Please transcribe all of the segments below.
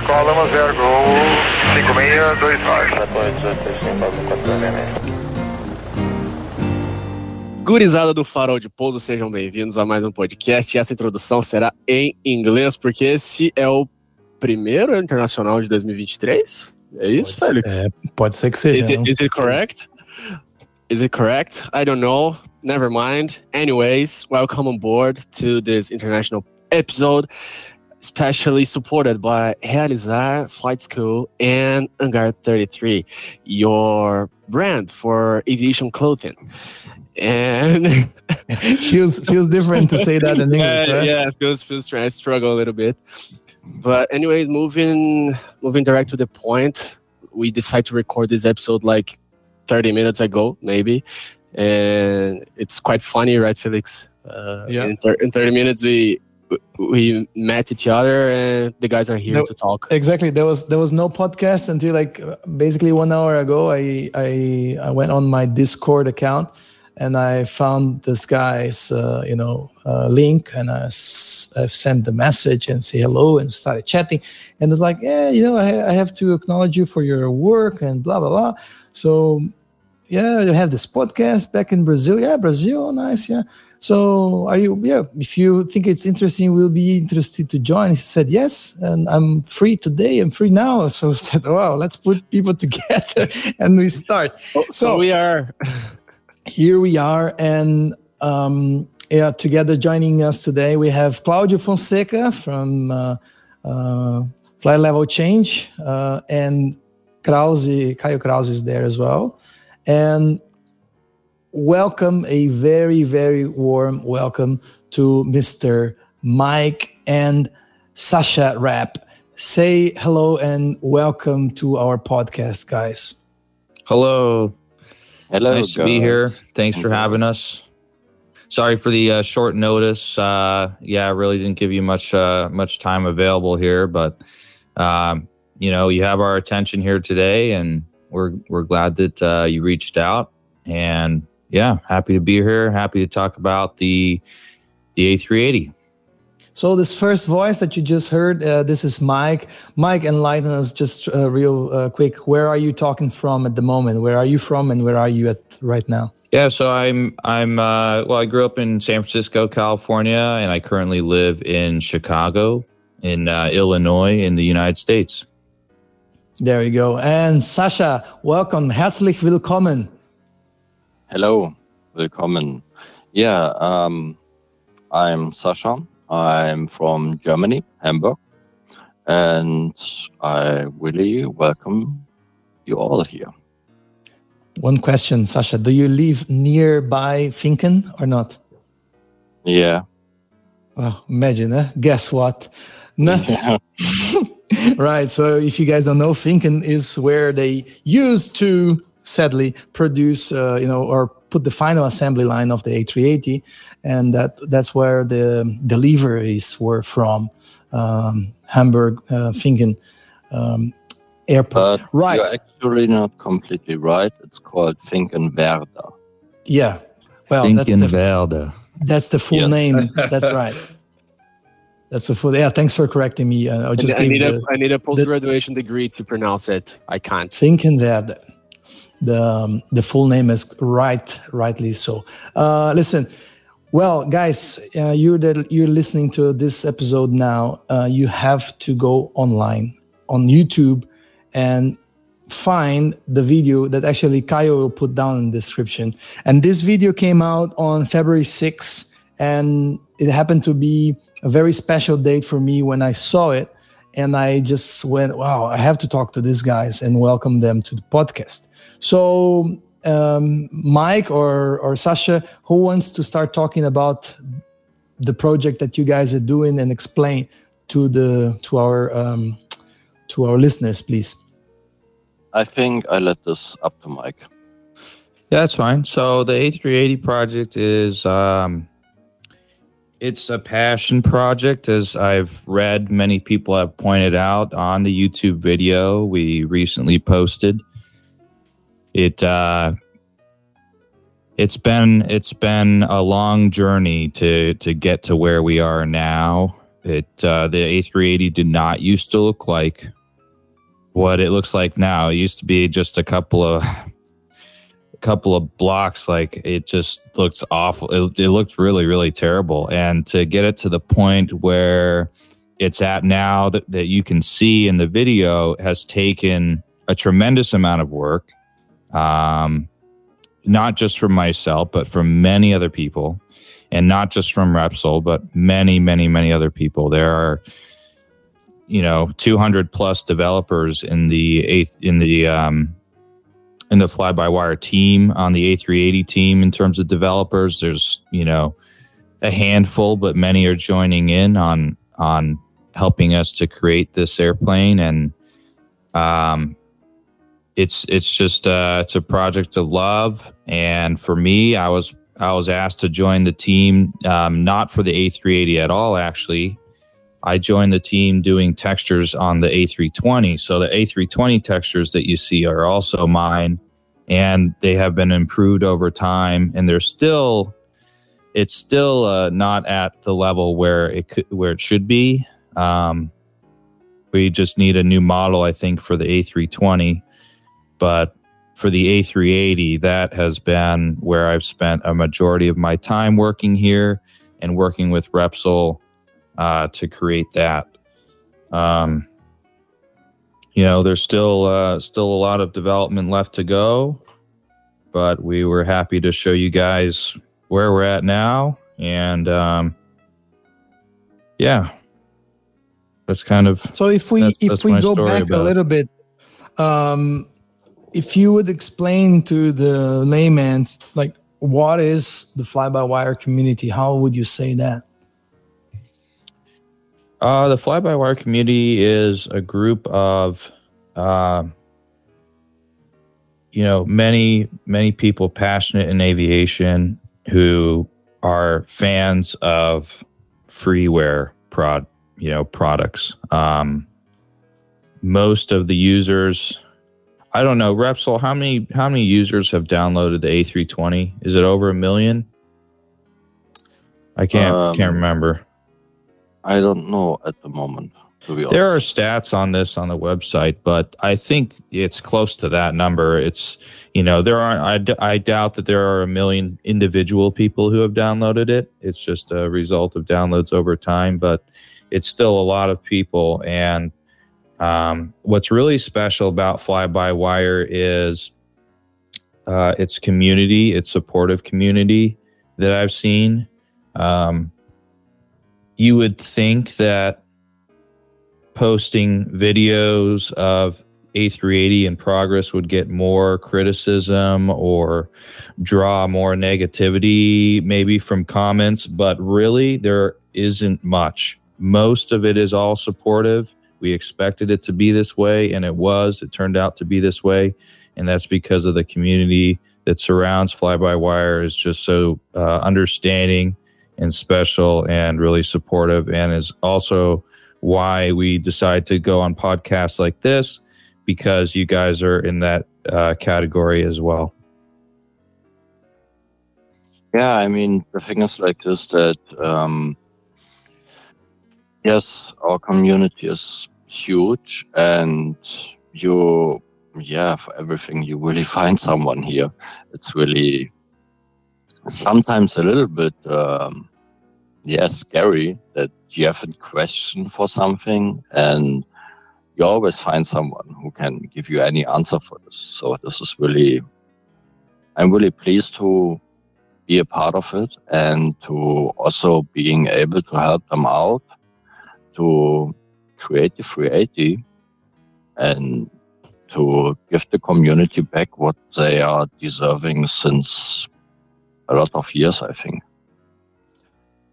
decola 10 Gol 5622 Gurizada do Farol de Pouso, sejam bem-vindos a mais um podcast. Essa introdução será em inglês, porque esse é o primeiro internacional de 2023. É isso, pode, Félix? É, pode ser que seja. Is it, is it correct? Is it correct? I don't know. Never mind. Anyways, welcome on board to this international episode, especially supported by Realizar Flight School and Hangar 33, your brand for aviation clothing. And feels feels different to say that in English. yeah, right? yeah, feels feels strange. I struggle a little bit. But anyway, moving moving direct to the point, we decided to record this episode like 30 minutes ago, maybe, and it's quite funny, right, Felix? Uh, Yeah. In, in 30 minutes, we we met each other, and the guys are here to talk. Exactly. There was there was no podcast until like basically one hour ago. I I I went on my Discord account and I found this guy's uh, you know uh, link and I s- I've sent the message and say hello and started chatting and it's like yeah you know I, I have to acknowledge you for your work and blah blah blah. So yeah, you have this podcast back in Brazil. Yeah, Brazil, nice. Yeah. So are you? Yeah, if you think it's interesting, we'll be interested to join. He said yes, and I'm free today. I'm free now. So I said, wow, let's put people together and we start. So, So we are. here we are, and um, yeah, together joining us today we have Claudio Fonseca from uh, uh, Flight Level Change, uh, and Krause, Caio Krause is there as well, and welcome a very very warm welcome to Mr. Mike and Sasha Rapp. Say hello and welcome to our podcast, guys. Hello. Hello, nice to be here. Thanks for having us. Sorry for the uh, short notice. Uh, yeah, I really didn't give you much uh, much time available here, but um, you know, you have our attention here today, and we're we're glad that uh, you reached out. And yeah, happy to be here. Happy to talk about the the A380. So this first voice that you just heard, uh, this is Mike. Mike, enlighten us just uh, real uh, quick. Where are you talking from at the moment? Where are you from, and where are you at right now? Yeah, so I'm I'm uh, well. I grew up in San Francisco, California, and I currently live in Chicago, in uh, Illinois, in the United States. There you go. And Sasha, welcome, herzlich willkommen. Hello, willkommen. Yeah, um, I'm Sasha. I'm from Germany, Hamburg, and I really welcome you all here. One question, Sasha: Do you live nearby Finken or not? Yeah. Well, imagine, eh? Guess what? No. Yeah. right. So if you guys don't know, Finken is where they used to sadly produce, uh, you know, or put the final assembly line of the A380, and that that's where the deliveries were from, um, Hamburg, uh, Finken um, airport. But right. you're actually not completely right. It's called Finkenwerder. yeah. Well, that's the, Finkenwerder. that's the full Yes. name. That's right. That's the full. Yeah. Thanks for correcting me. Uh, I I, just I need the, a I need a post graduation degree to pronounce it. I can't. Finkenwerder. The um, the full name is right, rightly so. Uh, listen, well, guys, uh, you're that you're listening to this episode now. Uh, you have to go online on YouTube and find the video that actually Caio will put down in the description. And this video came out on February 6th, and it happened to be a very special date for me when I saw it. And I just went, wow, I have to talk to these guys and welcome them to the podcast. So, um, Mike or, or Sasha, who wants to start talking about the project that you guys are doing and explain to the to our um, to our listeners, please? I think I let this up to Mike. Yeah, that's fine. So the A380 project is um, it's a passion project, as I've read many people have pointed out on the YouTube video we recently posted. It uh, it's been it's been a long journey to to get to where we are now. It uh, the A380 did not used to look like what it looks like now. It used to be just a couple of a couple of blocks. Like it just looks awful. It, it looked really really terrible. And to get it to the point where it's at now that, that you can see in the video has taken a tremendous amount of work. Um, not just from myself, but from many other people, and not just from Repsol, but many, many, many other people. There are, you know, 200 plus developers in the eighth in the um, in the fly by wire team on the A380 team in terms of developers. There's you know a handful, but many are joining in on on helping us to create this airplane and um, it's it's just uh, it's a project of love. And for me i was i was asked to join the team um, not for the a380 at all actually. I joined the team doing textures on the a320 so the a320 textures that you see are also mine and they have been improved over time and they're still it's still uh, not at the level where it could where it should be. Um, we just need a new model i think for the a320 but for the A380, that has been where I've spent a majority of my time working here and working with Repsol uh, to create that. Um, you know, there's still uh, still a lot of development left to go, but we were happy to show you guys where we're at now, and um, yeah, that's kind of so. If we that's, if that's we go back a it. little bit, um, if you would explain to the layman like what is the fly-by-wire community, how would you say that? Uh, the fly by wire community is a group of, uh, you know, many, many people passionate in aviation who are fans of freeware prod, you know, products. Um, most of the users, I don't know, Repsol, how many, how many users have downloaded the A320? Is it over a million? I can't, Um, can't remember. I don't know at the moment. There are stats on this on the website, but I think it's close to that number. It's, you know, there aren't, I, d- I doubt that there are a million individual people who have downloaded it. It's just a result of downloads over time, but it's still a lot of people. And um, what's really special about Fly By Wire is uh, its community, its supportive community that I've seen. Um, you would think that posting videos of A380 in progress would get more criticism or draw more negativity, maybe from comments, but really there isn't much. Most of it is all supportive. We expected it to be this way, and it was. It turned out to be this way, and that's because of the community that surrounds Fly By Wire is just so uh, understanding and special and really supportive, and is also why we decide to go on podcasts like this because you guys are in that uh, category as well. Yeah, I mean, the thing is like this that, um, yes, our community is huge and you, yeah, for everything, you really find someone here. It's really sometimes a little bit, um, yeah, scary that you have a question for something and you always find someone who can give you any answer for this. So this is really, I'm really pleased to be a part of it and to also being able to help them out to create the 380 and to give the community back what they are deserving since a lot of years, I think.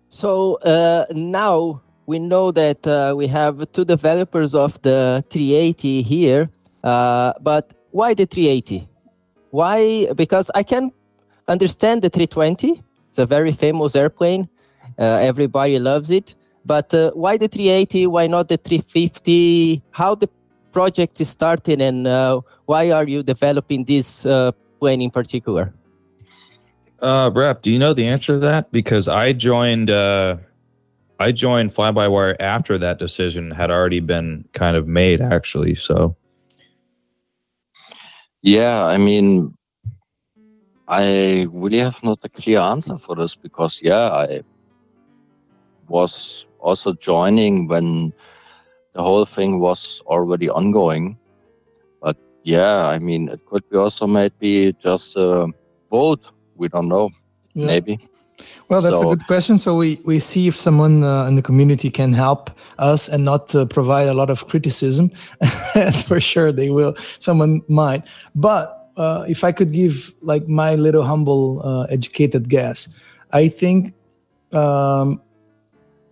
So uh, now we know that uh, we have two developers of the 380 here, uh, but why the 380? Why? Because I can understand the 320. It's a very famous airplane. Uh, everybody loves it. But uh, why the 380? Why not the 350? How the project is starting, and uh, why are you developing this uh, plane in particular? Uh, Rep, do you know the answer to that? Because I joined, uh, I joined Fly by Wire after that decision had already been kind of made, actually. So Yeah, I mean, I really have not a clear answer for this because, yeah, I was also joining when the whole thing was already ongoing. But yeah, I mean, it could be also maybe just a vote. We don't know. Yeah. Maybe. Well, that's So- a good question. So we, we see if someone uh, in the community can help us and not uh, provide a lot of criticism. For sure, they will. Someone might. But uh, if I could give like my little humble, uh, educated guess, I think um,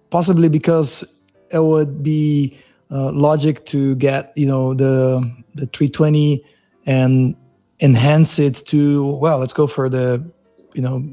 possibly because it would be uh, logic to get you know the the 320 and enhance it to well, let's go for the you know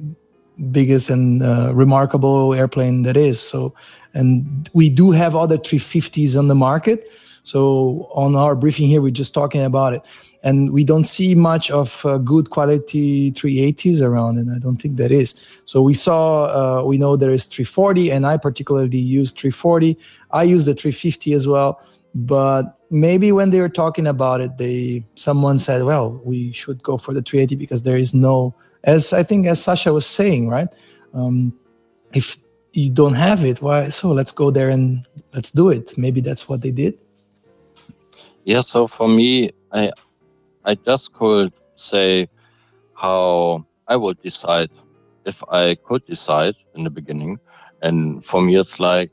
biggest and uh, remarkable airplane that is. So, and we do have other 350s on the market. So on our briefing here, we're just talking about it, and we don't see much of uh, good quality 380s around, and I don't think that is. So we saw, uh, we know there is 340, and I particularly use 340. I use the 350 as well, but maybe when they were talking about it, they someone said, well, we should go for the 380 because there is no as I think as Sasha was saying, right? Um, if you don't have it, why? So let's go there and let's do it. Maybe that's what they did. Yeah, so for me, I I just could say how I would decide if I could decide in the beginning. And for me, it's like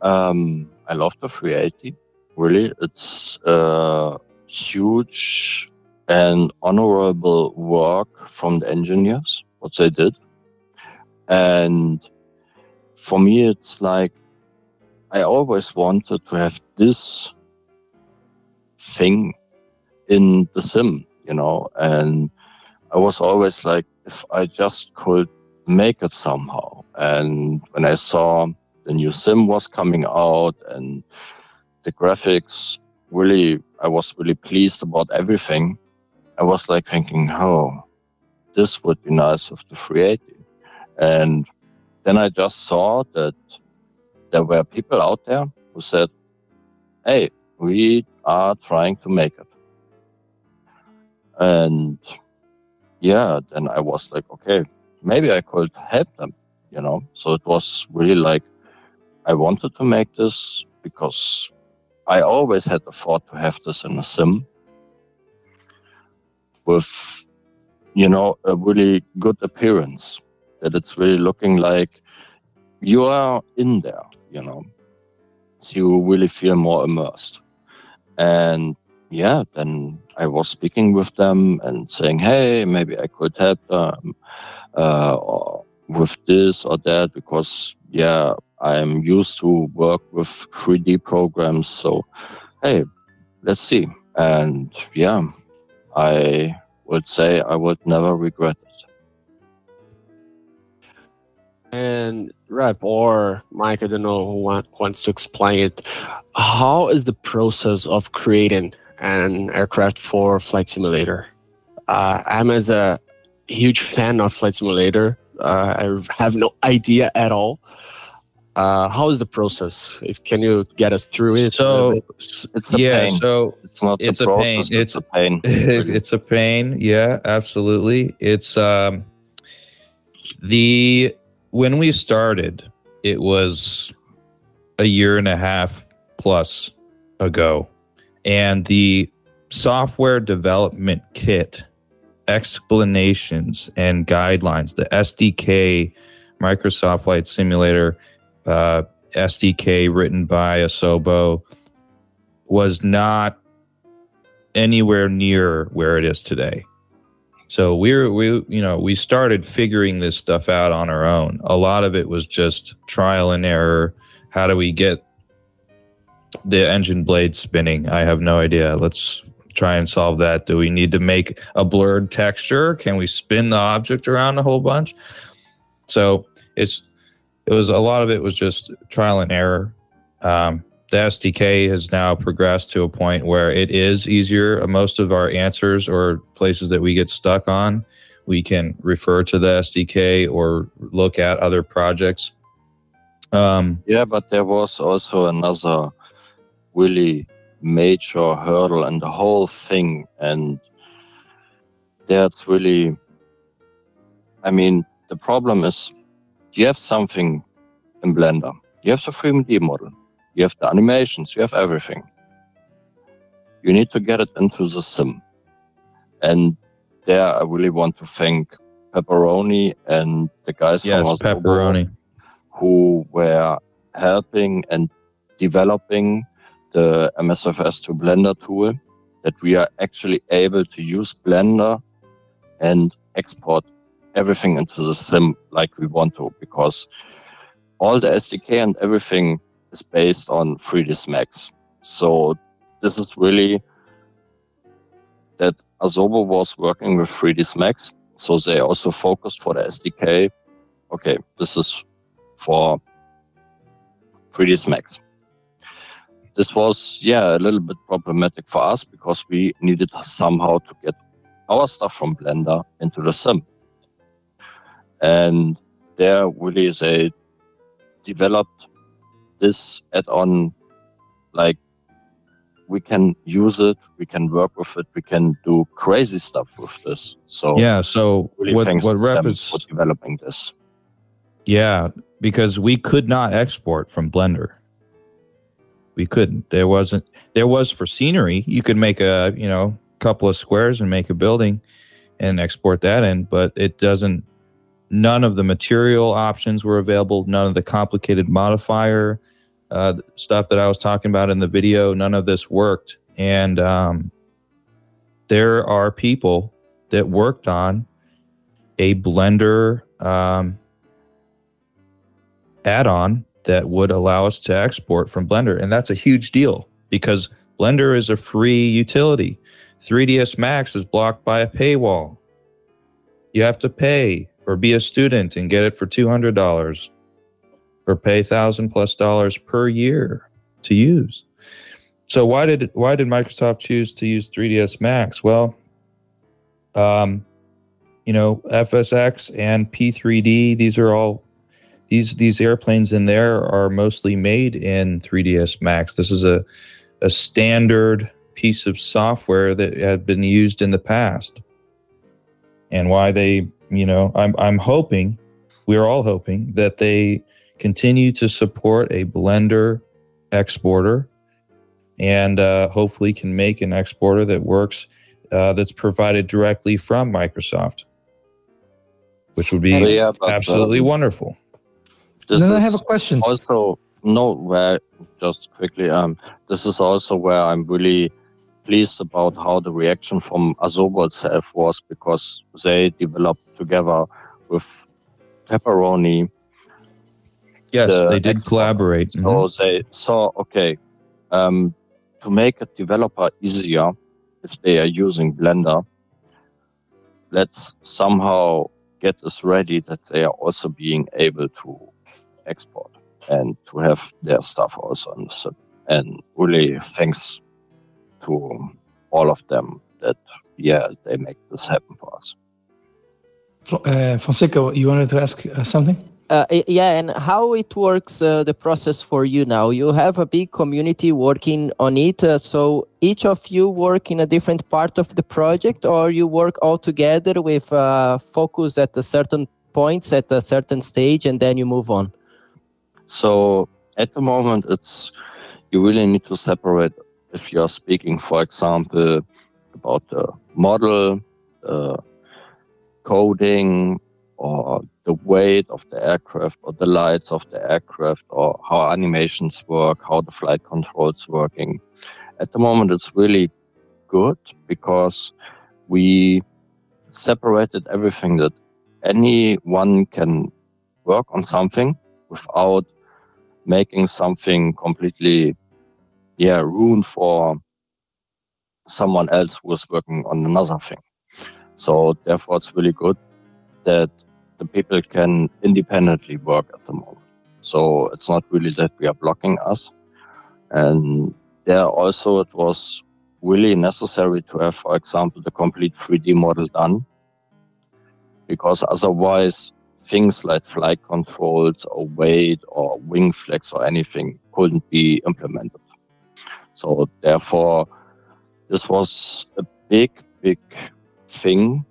um, I love the 380. Really, it's uh, huge and honorable work from the engineers what they did. And for me, it's like I always wanted to have this thing in the sim, you know, and I was always like, if I just could make it somehow. And when I saw the new sim was coming out and the graphics really, I was really pleased about everything. I was like thinking, oh, this would be nice with the 380. And then I just saw that there were people out there who said, hey, we are trying to make it. And yeah, then I was like, okay, maybe I could help them, you know? So it was really like, I wanted to make this because I always had the thought to have this in a sim with, you know, a really good appearance, that it's really looking like you are in there, you know? So you really feel more immersed. And yeah, then I was speaking with them and saying, hey, maybe I could help them uh, with this or that because, yeah, I'm used to work with 3D programs. So, hey, let's see. And yeah, I would say I would never regret it. And Rep or Mike, I don't know who wants to explain it. How is the process of creating an aircraft for Flight Simulator? Uh, I'm as a huge fan of Flight Simulator. Uh, I have no idea at all. Uh, how is the process? If can you get us through it? so It's a yeah, pain. so It's not It's the a pain. It's- it's a pain. it's a pain yeah absolutely it's um the when we started it was a year and a half plus ago and the software development kit explanations and guidelines the sdk microsoft flight simulator uh, sdk written by asobo was not anywhere near where it is today. So we're we you know we started figuring this stuff out on our own. A lot of it was just trial and error. How do we get the engine blade spinning? I have no idea. Let's try and solve that. Do we need to make a blurred texture? Can we spin the object around a whole bunch? So it's it was a lot of it was just trial and error. Um, the SDK has now progressed to a point where it is easier. Most of our answers or places that we get stuck on, we can refer to the SDK or look at other projects Um, Yeah, but there was also another really major hurdle and the whole thing, and that's really. I mean, the problem is you have something in Blender. You have the 3D model, you have the animations, you have everything. You need to get it into the sim. And there, I really want to thank Pepperoni and the guys yes, from pepperoni. who were helping and developing the MSFS to Blender tool that we are actually able to use Blender and export everything into the sim like we want to because all the SDK and everything is based on 3ds Max. So this is really that Asobo was working with 3ds Max. So they also focused for the SDK. Okay, this is for 3ds Max. This was, yeah, a little bit problematic for us because we needed somehow to get our stuff from Blender into the sim. And there, really, they developed this add-on like we can use it, we can work with it, we can do crazy stuff with this. So Yeah. So really what thanks what Rep is for developing this. Yeah, because we could not export from Blender. We couldn't. There wasn't. There was for scenery. You could make a you know couple of squares and make a building, and export that in. But it doesn't. None of the material options were available. None of the complicated modifier uh, stuff that I was talking about in the video. None of this worked. And um, there are people that worked on a Blender. Um, add-on that would allow us to export from Blender, and that's a huge deal because Blender is a free utility. 3ds Max is blocked by a paywall. You have to pay or be a student and get it for $200 or pay 1000 plus dollars per year to use. So why did why did Microsoft choose to use 3ds Max? Well, um, you know, FSX and P3D, these are all these these airplanes in there are mostly made in 3ds max. This is a a standard piece of software that had been used in the past. And why they you know i'm i'm hoping we're all hoping that they continue to support a blender exporter and uh, hopefully can make an exporter that works uh, that's provided directly from microsoft which would be yeah, absolutely wonderful This then I have a question. also no where just quickly um this is also where i'm really pleased about how the reaction from asobo itself was because they developed together with pepperoni Yes, the they did collaborate. so Mhm. they saw okay um to make a developer easier if they are using blender let's somehow get this ready that they are also being able to export and to have their stuff also on the sim. And really thanks to all of them that yeah they make this happen for us. Fo- Uh, Fonseca, you wanted to ask uh, something? Uh, yeah, and how it works, uh, the process for you now? You have a big community working on it. Uh, so each of you work in a different part of the project, or you work all together with uh, focus at a certain points at a certain stage, and then you move on. So at the moment, it's you really need to separate if you're speaking, for example, about the model, the coding, or the weight of the aircraft, or the lights of the aircraft, or how animations work, how the flight controls working. At the moment, it's really good because we separated everything that anyone can work on something without making something completely yeah ruined for someone else who is working on another thing. So therefore it's really good that the people can independently work at the moment. So it's not really that we are blocking us. And there also it was really necessary to have for example the complete 3d model done. Because otherwise things like flight controls or weight or wing flex or anything couldn't be implemented. So therefore, this was a big, big thing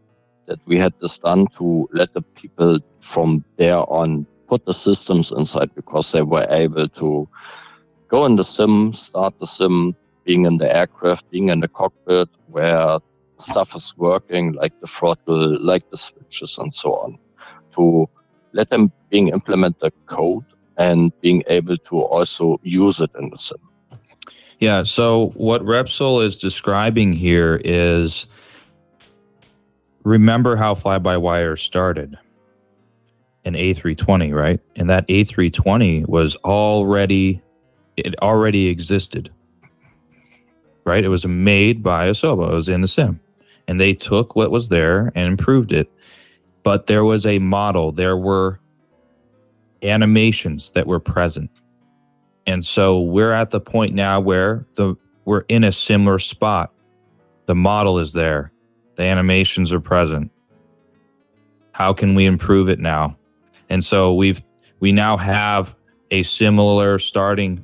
that we had this done to let the people from there on put the systems inside because they were able to go in the sim, start the sim, being in the aircraft, being in the cockpit where stuff is working, like the throttle, like the switches and so on, to let them being implement the code and being able to also use it in the sim. Yeah. So what Repsol is describing here is remember how fly by wire started an A320, right? And that A320 was already it already existed. Right? It was made by Asobo. It was in the sim. And they took what was there and improved it. But there was a model. There were animations that were present. And so we're at the point now where the we're in a similar spot. The model is there. The animations are present. How can we improve it now? And so we've we now have a similar starting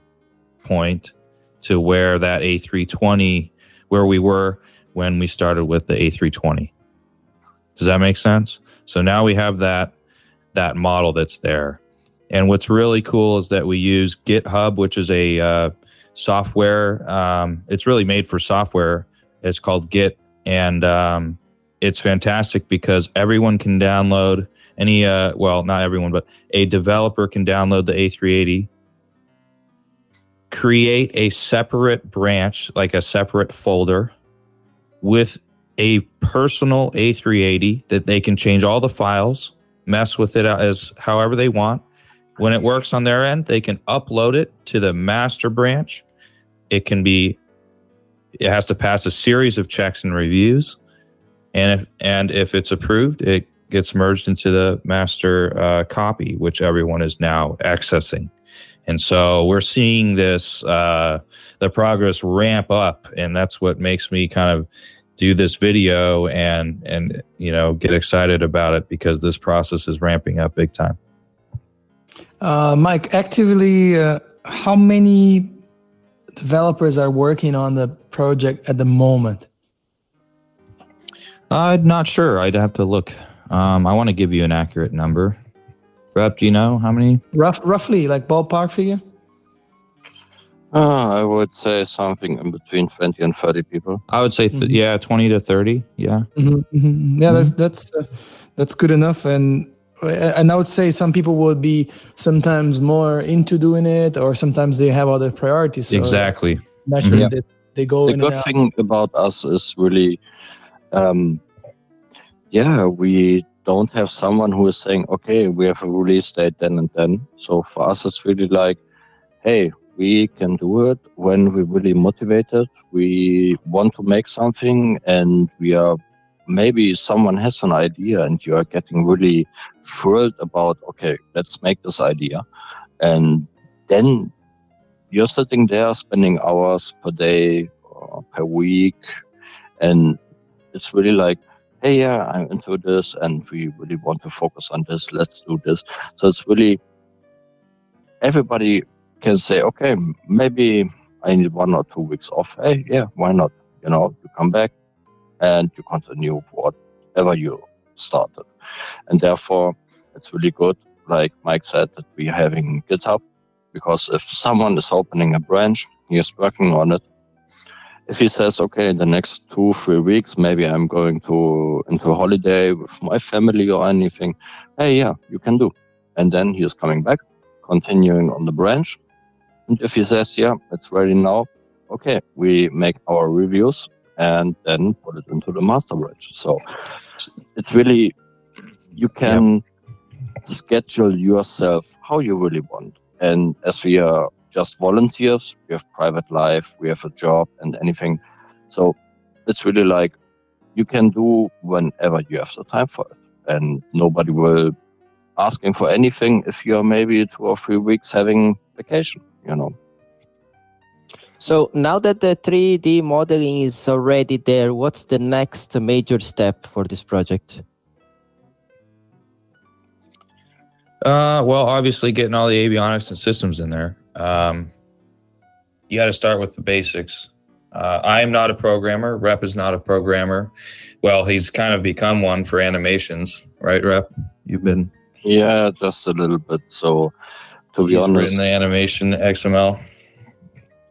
point to where that A320 where we were when we started with the A320. Does that make sense? So now we have that that model that's there. And what's really cool is that we use GitHub, which is a uh, software. Um, it's really made for software. It's called Git, and um, it's fantastic because everyone can download any. Uh, well, not everyone, but a developer can download the A380, create a separate branch, like a separate folder, with a personal A380 that they can change all the files, mess with it as however they want when it works on their end, they can upload it to the master branch. It can be, it has to pass a series of checks and reviews, and if and if it's approved, it gets merged into the master uh, copy, which everyone is now accessing. And so we're seeing this uh, the progress ramp up, and that's what makes me kind of do this video and and you know get excited about it because this process is ramping up big time. Uh, Mike, actively, uh, how many developers are working on the project at the moment? I'm not sure. I'd have to look. Um, I want to give you an accurate number. Rep, do you know how many? Rough, roughly, like ballpark figure? Uh, I would say something in between 20 and 30 people. I would say, th- Mhm. yeah, 20 to 30. Yeah. Mm-hmm, mm-hmm. Yeah, that's that's uh, that's good enough. And and I would say some people would be sometimes more into doing it, or sometimes they have other priorities. So exactly. Naturally, Mhm. they, they go the in good thing about us is really, um, yeah, we don't have someone who is saying, okay, we have a release date then and then. So for us, it's really like, hey, we can do it when we're really motivated. We want to make something and we are maybe someone has an idea and you are getting really thrilled about, okay, let's make this idea. And then you're sitting there spending hours per day or per week and it's really like hey yeah i'm into this and we really want to focus on this let's do this so it's really everybody can say okay maybe i need one or two weeks off hey yeah why not you know you come back and you continue whatever you started and therefore it's really good like mike said that we're having github because if someone is opening a branch, he is working on it. If he says, okay, in the next two, three weeks, maybe I'm going to into a holiday with my family or anything, hey, yeah, you can do. And then he is coming back, continuing on the branch. And if he says, yeah, it's ready now, okay, we make our reviews and then put it into the master branch. So it's really, you can schedule yourself how you really want. And as we are just volunteers, we have private life, we have a job and anything. So it's really like you can do whenever you have the time for it. And nobody will asking for anything if you're maybe two or three weeks having vacation, you know. So now that the 3D modeling is already there, what's the next major step for this project? Uh, well, obviously, getting all the avionics and systems in there. Um, you got to start with the basics. Uh, I am not a programmer. Rep is not a programmer. Well, he's kind of become one for animations, right, Rep? You've been Yeah, just a little bit. So, to be you've honest, written the animation XML.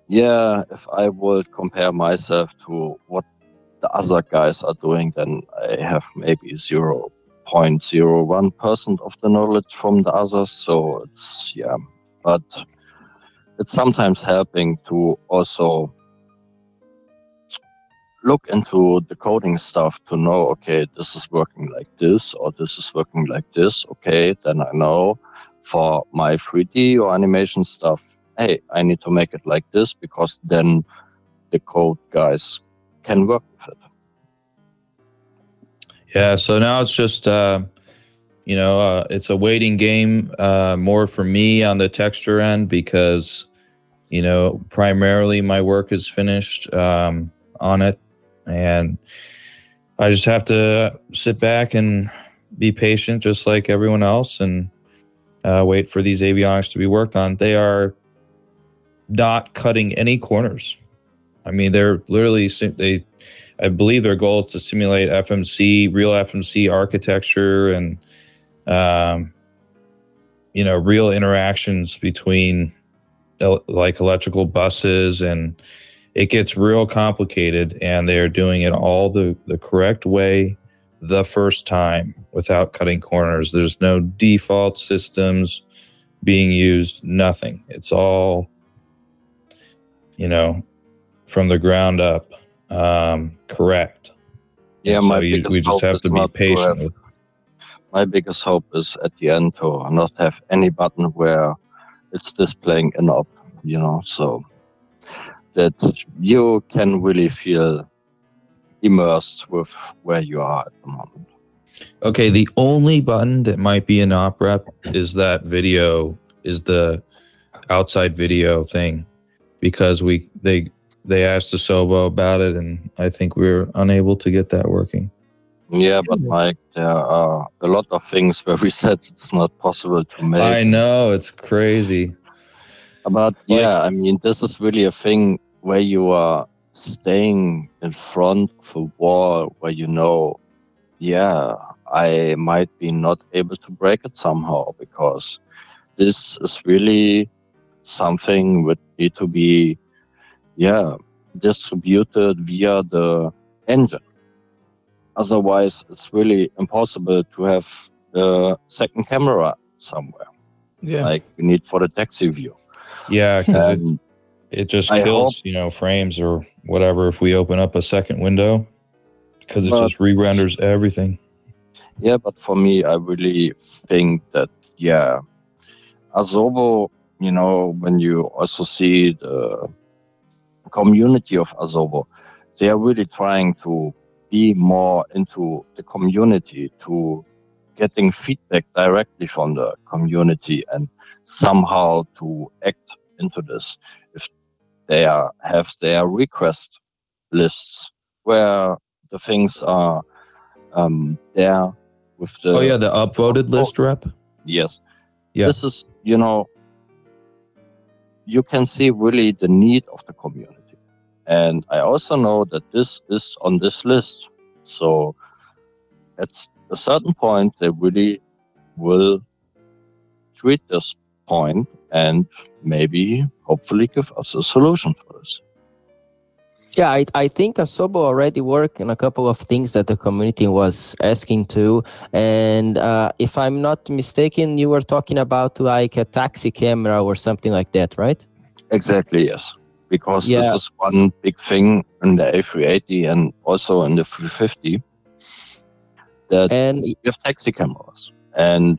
yeah, if I would compare myself to what the other guys are doing, then I have maybe 0.01% of the knowledge from the others. So it's, yeah, but it's sometimes helping to also look into the coding stuff to know, okay, this is working like this or this is working like this. Okay, then I know for my 3D or animation stuff, hey, I need to make it like this because then the code guys can work with it. Yeah, so now it's just uh, you know, uh, it's a waiting game uh, more for me on the texture end because you know, primarily my work is finished um, on it, and I just have to sit back and be patient, just like everyone else, and uh, wait for these avionics to be worked on. They are not cutting any corners. I mean, they're literally they. I believe their goal is to simulate FMC, real FMC architecture, and um, you know, real interactions between el- like electrical buses, and it gets real complicated. And they're doing it all the the correct way the first time without cutting corners. There's no default systems being used. Nothing. It's all you know from the ground up um, correct. Yeah, And my so you, we just have to be not to patient. have- My biggest hope is at the end to not have any button where it's displaying an up, you know, so that you can really feel immersed with where you are at the moment. Okay, the only button that might be an op rep is that video is the outside video thing because we they they asked Asobo about it and I think we were unable to get that working. Yeah, but Mike, there are a lot of things where we said it's not possible to make. I know it's crazy. But yeah, I mean, this is really a thing where you are staying in front of a wall where you know, yeah, I might be not able to break it somehow because this is really something would need to be, yeah, distributed via the engine. Otherwise, it's really impossible to have the second camera somewhere, Yeah. like we need for the taxi view. Yeah, because it, it just I kills you know frames or whatever if we open up a second window because it just re-renders everything. Yeah, but for me, I really think that yeah, Asobo. You know, when you also see the community of Asobo, they are really trying to be more into the community, to getting feedback directly from the community, and somehow to act into this. They are have their request lists where the things are um, there with the oh yeah, the upvoted list rep. yes Yeah. this is you know you can see really the need of the community and i also know that this is on this list so at a certain point they really will treat this point and maybe hopefully give us a solution for this Yeah, I, I think Asobo already worked on a couple of things that the community was asking to. And uh, if I'm not mistaken, you were talking about like a taxi camera or something like that, right? Exactly, yes. Because Yeah. this is one big thing in the A380 and also in the 350 that And we have taxi cameras. And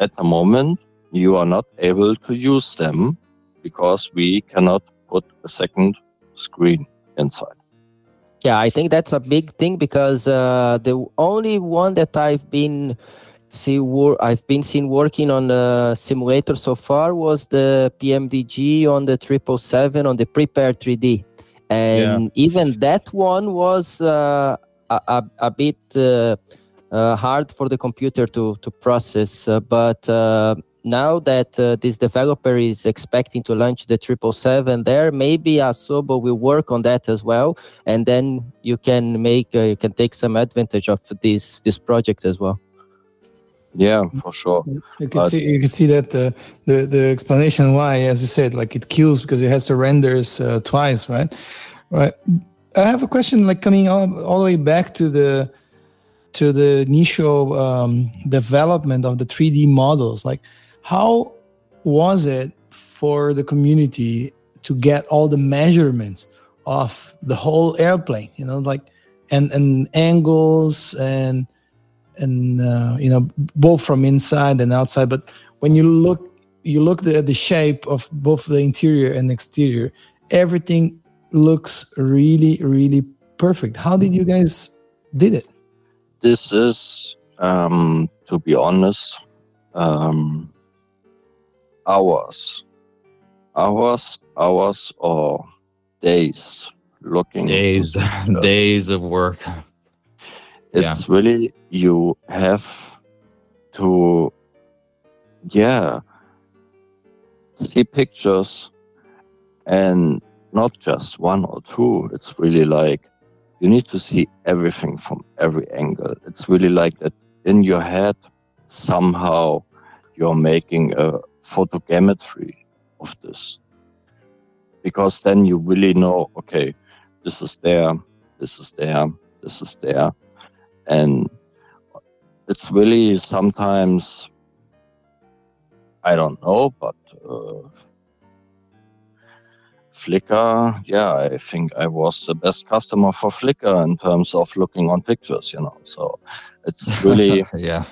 at the moment, you are not able to use them because we cannot put a second screen inside. yeah, I think that's a big thing because uh, the only one that I've been see wor- I've been seen working on the simulator so far was the PMDG on the triple seven on the Prepar3D, and even that one was uh, a, a, a bit uh, uh, hard for the computer to to process. Uh, but uh, now that uh, this developer is expecting to launch the triple seven there, maybe Asobo will work on that as well, and then you can make uh, you can take some advantage of this this project as well. Yeah, for sure. You can But- see you can see that uh, the the explanation why, as you said, like it kills because it has to renders uh, twice, right? Right. I have a question, like coming all, all the way back to the to the initial um, development of the 3D models. Like, how was it for the community to get all the measurements of the whole airplane? You know, like and and angles and and uh, you know both from inside and outside but when you look you look at the shape of both the interior and exterior everything looks really really perfect how did you guys did it This is, um, to be honest, um, hours, hours, hours, or days looking. Days, days of work. Yeah. it's really you have to yeah see pictures and not just one or two it's really like you need to see everything from every angle it's really like that in your head somehow you're making a photogrammetry of this. Because then you really know okay this is there this is there this is there. And it's really sometimes i don't know but uh, flickr yeah i think i was the best customer for flickr in terms of looking on pictures you know so it's really yeah.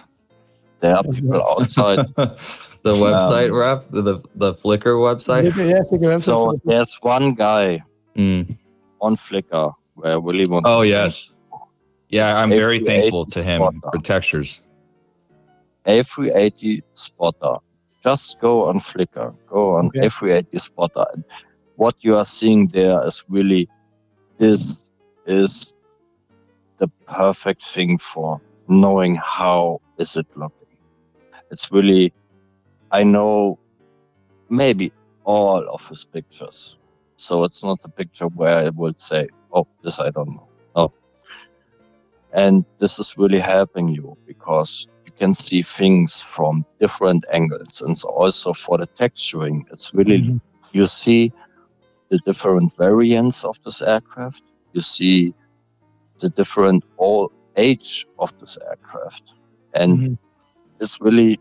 there are people outside the website ref, the the Flickr website. yeah figure out so there's one guy Mm. on flickr where i really want Oh yes, yeah. I'm very thankful to him Spotter. for textures. A380 spotter. Just go on Flickr, go on Okay. A380 spotter. And what you are seeing there is really this is the perfect thing for knowing how is it looking. It's really I know maybe all of his pictures. So it's not a picture where I would say, Oh, this I don't know. No. And this is really helping you because you can see things from different angles and so also for the texturing it's really Mhm. you see the different variants of this aircraft you see the different all age of this aircraft and Mhm. it's really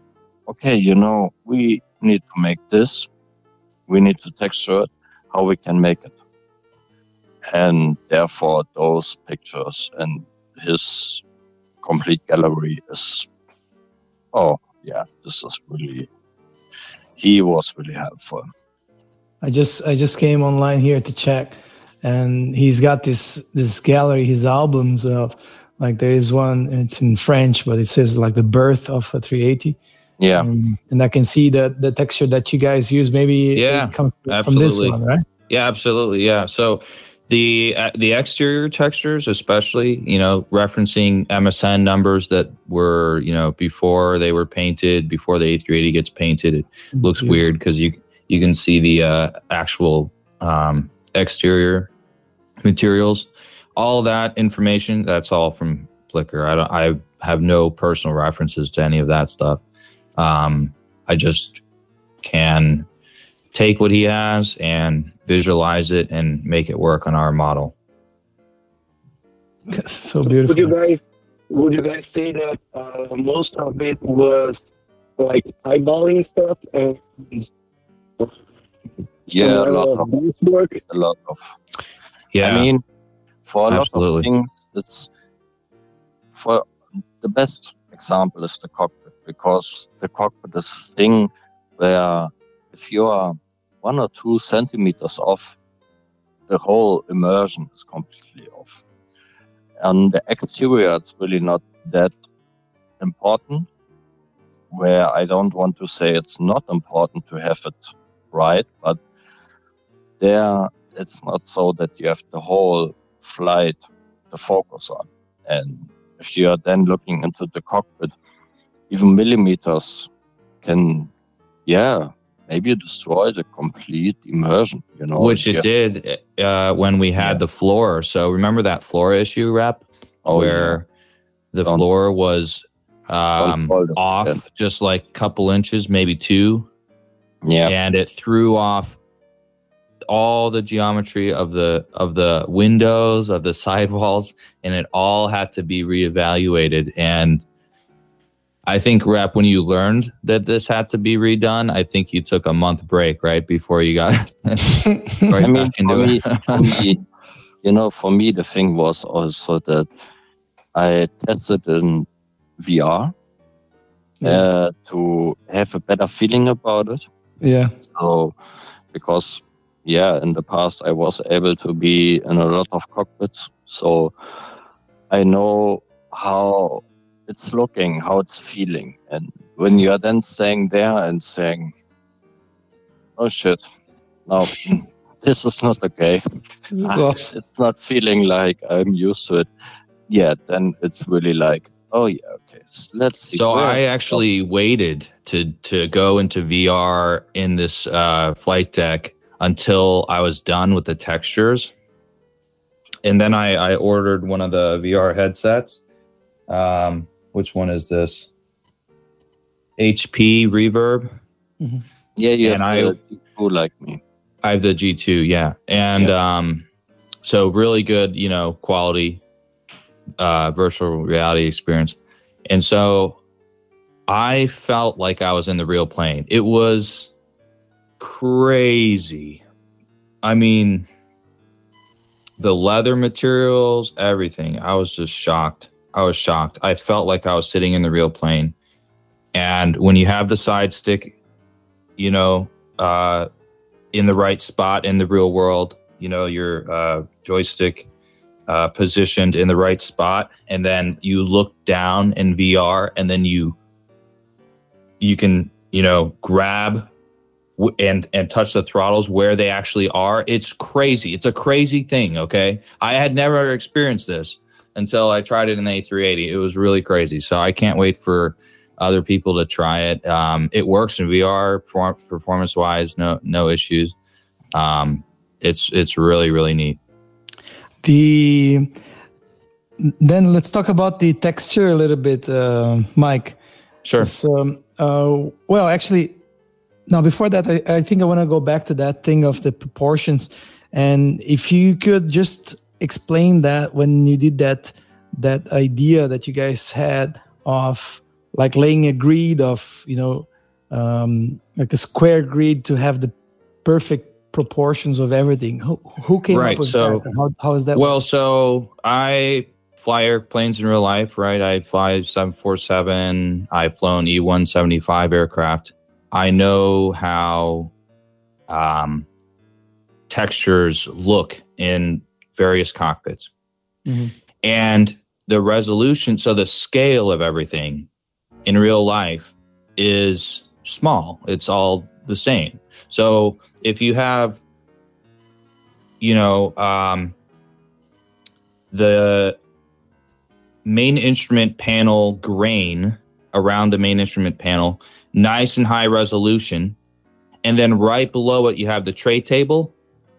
okay you know we need to make this we need to texture it how we can make it and therefore those pictures and his complete gallery is oh yeah this is really he was really helpful I just I just came online here to check, and he's got this this gallery, his albums of like there is one. It's in French, but it says like the birth of a 380. Yeah Um, and I can see that the texture that you guys use maybe Yeah, comes from this absolutely. one, right? Yeah, absolutely. Yeah. So the uh, the exterior textures, especially, you know, referencing MSN numbers that were, you know, before they were painted, before the A380 gets painted, it looks Yeah. weird because you you can see the uh, actual um, exterior materials. All that information, that's all from Flickr. I don't. I have no personal references to any of that stuff. Um, I just can take what he has and visualize it and make it work on our model. so beautiful. Would you guys would you guys say that uh, most of it was like eyeballing stuff and yeah a lot uh, of work? a lot of Yeah, I mean, for a lot of things, it's for the best example is the cockpit because the cockpit is a thing where if you are one or two centimeters off, the whole immersion is completely off. And the exterior, it's really not that important. Where I don't want to say it's not important to have it right, but there it's not so that you have the whole flight to focus on. And if you are then looking into the cockpit, even millimeters can yeah, maybe destroy the complete immersion. You know, which it Yeah. did uh, when we had the floor. So remember that floor issue, rep, Oh, where the Don't- floor was um, off just like a couple inches, maybe two, yeah, and it threw off all the geometry of the of the windows of the sidewalls and it all had to be reevaluated and i think rep when you learned that this had to be redone i think you took a month break right before you got right I mean, back into for me, it for me, you know, for me, the thing was also that I tested in VR uh, to have a better feeling about it. yeah. So, because yeah, in the past I was able to be in a lot of cockpits, so I know how it's looking, how it's feeling, and when you are then staying there and saying, "Oh shit, no, this is not okay," it's not feeling like I'm used to it yet, then it's really like, "Oh yeah, okay, s- let's see." so where- i actually waited to to go into vr in this uh, flight deck until i was done with the textures. And then i i ordered one of the vr headsets. Um which one is this hp reverb yeah, you and have I- to do like me. I have the G2, yeah. And um so really good, you know, quality uh virtual reality experience. And so I felt like I was in the real plane. It was crazy. I mean the leather materials, everything. I was just shocked. I was shocked. I felt like I was sitting in the real plane. And when you have the side stick, you know, uh in the right spot in the real world. You know, your uh, joystick uh, positioned in the right spot, and then you look down in VR, and then you you can you know grab w- and and touch the throttles where they actually are. It's crazy. It's a crazy thing. Okay, I had never experienced this until I tried it in the A380. It was really crazy. So I can't wait for other people to try it. Um, it works in VR performance wise, no no issues. Um, it's it's really really neat. The then let's talk about the texture a little bit, uh, Mike. Sure. So, um, uh, well, actually, now before that, I, I think I want to go back to that thing of the proportions, and if you could just explain that when you did that that idea that you guys had of like laying a grid of you know um, like a square grid to have the perfect proportions of everything. Who, who came Right, up with so- that? How, how is that? Well, so I fly airplanes in real life, right? I fly 747. I've flown E 175 aircraft. I know how um, textures look in various cockpits. Mhm. And the resolution, so the scale of everything in real life is small, it's all the same. So if you have, you know, um, the main instrument panel grain around the main instrument panel, nice and high resolution. And then right below it, you have the tray table,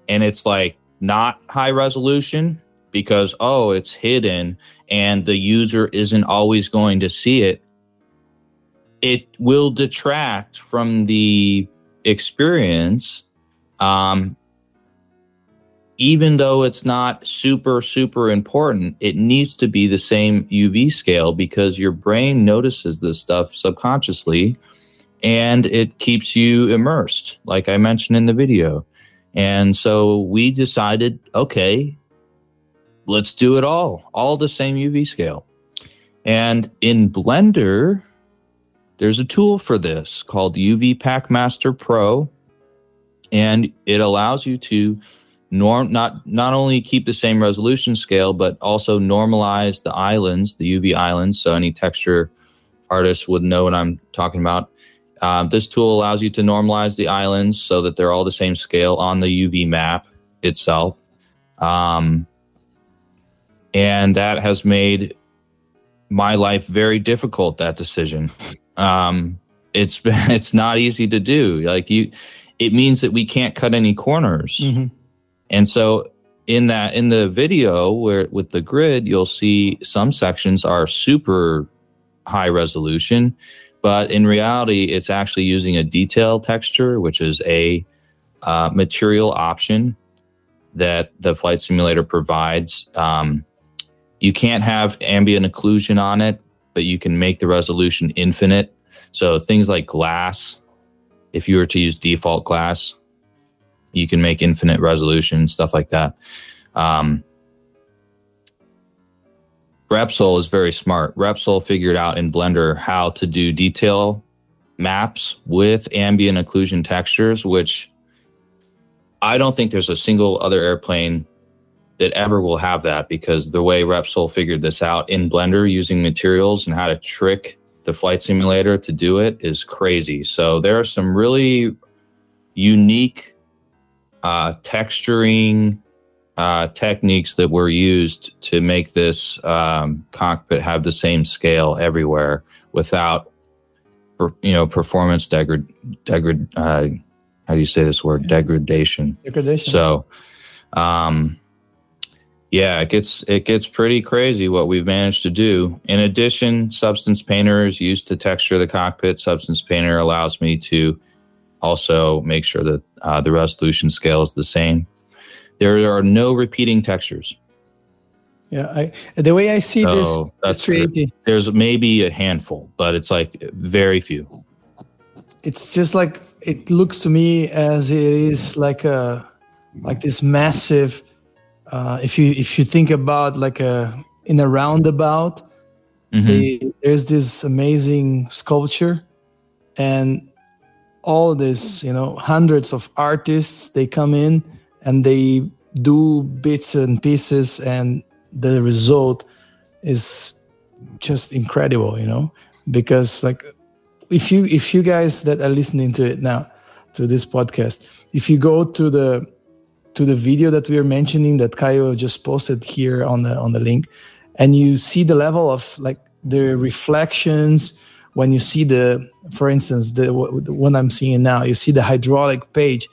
and it's like not high resolution because, oh, it's hidden and the user isn't always going to see it. It will detract from the experience um, even though it's not super super important it needs to be the same uv scale because your brain notices this stuff subconsciously and it keeps you immersed like i mentioned in the video and so we decided okay let's do it all all the same uv scale. And in blender there's a tool for this called uv pack master pro. And it allows you to norm not not only keep the same resolution scale but also normalize the islands the uv islands. So any texture artists would know what i'm talking about um, this tool allows you to normalize the islands so that they're all the same scale on the uv map itself um, and that has made my life very difficult that decision um, it's it's not easy to do. Like you, it means that we can't cut any corners. Mhm. And so in that in the video where with the grid, you'll see some sections are super high resolution, but in reality, it's actually using a detail texture, which is a uh, material option that the flight simulator provides. Um, you can't have ambient occlusion on it, but you can make the resolution infinite. So things like glass, if you were to use default glass, you can make infinite resolution stuff like that. Um, Repsol is very smart. Repsol figured out in Blender how to do detail maps with ambient occlusion textures, which I don't think there's a single other airplane that ever will have that because the way Repsol figured this out in Blender using materials and how to trick the flight simulator to do it is crazy. So there are some really unique uh, texturing uh, techniques that were used to make this um, cockpit have the same scale everywhere without, you know, performance degrad degrad. Uh, how do you say this word? Degradation. Degradation. So, um, yeah, it gets it gets pretty crazy what we've managed to do. In addition, Substance Painter is used to texture the cockpit. Substance Painter allows me to also make sure that uh, the resolution scale is the same. There are no repeating textures. yeah, I, the way I see this, So this that's 380, There's maybe a handful, but it's like very few. it's just like it looks to me as it is like a like this massive uh if you if you think about like a in a roundabout Mhm. they, there's this amazing sculpture and all this you know hundreds of artists they come in and they do bits and pieces and the result is just incredible you know? Because like if you if you guys that are listening to it now to this podcast if you go to the to the video that we are mentioning that Caio just posted here on the on the link and you see the level of like the reflections when you see the for instance the, the one i'm seeing now you see the hydraulic page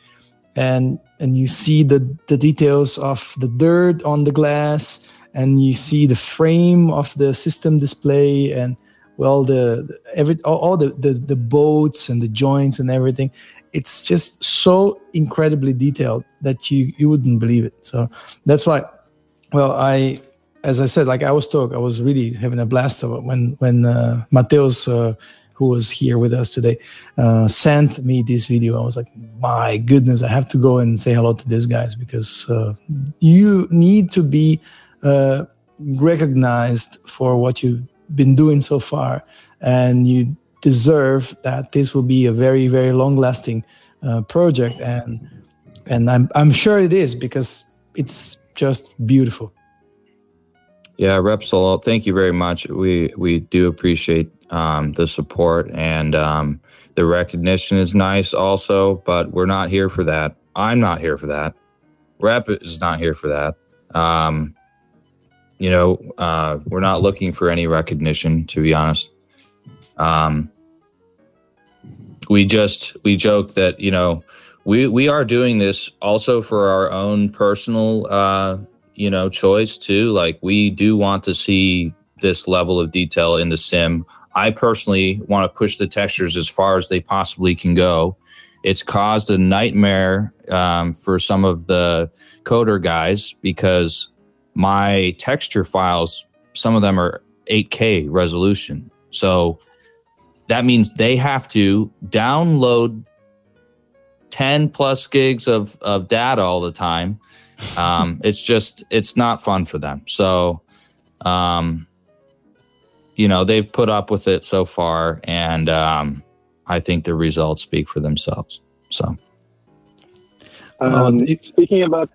and and you see the the details of the dirt on the glass and you see the frame of the system display and well the, the every all, all the, the the boats and the joints and everything. It's just so incredibly detailed that you you wouldn't believe it. So that's why well i as i said like i was talk i was really having a blast when when uh, mateus uh, who was here with us today uh, sent me this video. I was like my goodness i have to go and say hello to these guys because uh, you need to be uh, recognized for what you've been doing so far and you deserve that this will be a very very long lasting uh, project. And and I'm, I'm sure it is because it's just beautiful Yeah, Repsol, thank you very much. We we do appreciate um, the support and um, the recognition is nice also, but we're not here for that. I'm not here for that. Rep is not here for that. Um, you know, uh, we're not looking for any recognition, to be honest. Um, we just we joke that you know we we are doing this also for our own personal uh, you know choice too. Like we do want to see this level of detail in the sim. I personally want to push the textures as far as they possibly can go. It's caused a nightmare um, for some of the coder guys because my texture files some of them are 8k resolution. So that means they have to download 10 plus gigs of, of data all the time um, it's just it's not fun for them. So um, you know they've put up with it so far and um, i think the results speak for themselves. So. Oh, Um, speaking about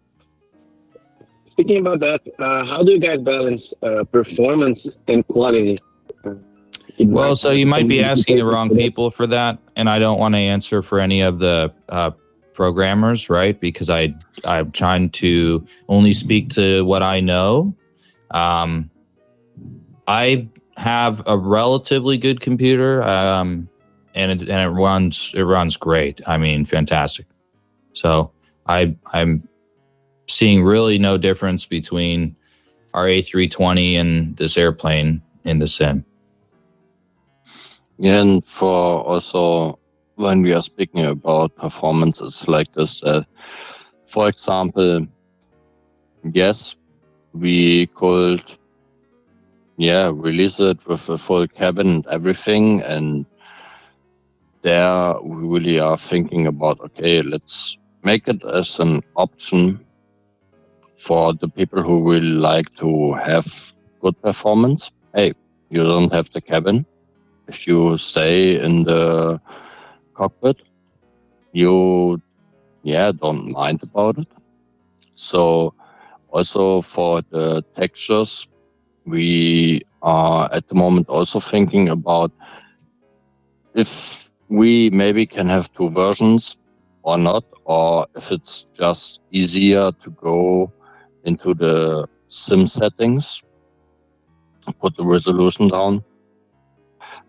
speaking about that, uh, how do you guys balance uh, performance and quality? Well so you might be asking the wrong people for that and i don't want to answer for any of the uh, programmers right because i i'm trying to only speak to what i know um, i have a relatively good computer um, and it, and it runs it runs great. I mean, fantastic. So I I'm seeing really no difference between our A320 and this airplane in the sim. And for also when we are speaking about performances like this, uh, for example, yes, we could, yeah, release it with a full cabin and everything, and there we really are thinking about okay, let's make it as an option for the people who will like to have good performance. Hey, you don't have the cabin. If you stay in the cockpit, you yeah don't mind about it. So also for the textures, we are at the moment also thinking about if we maybe can have two versions or not, or if it's just easier to go into the sim settings, put the resolution down.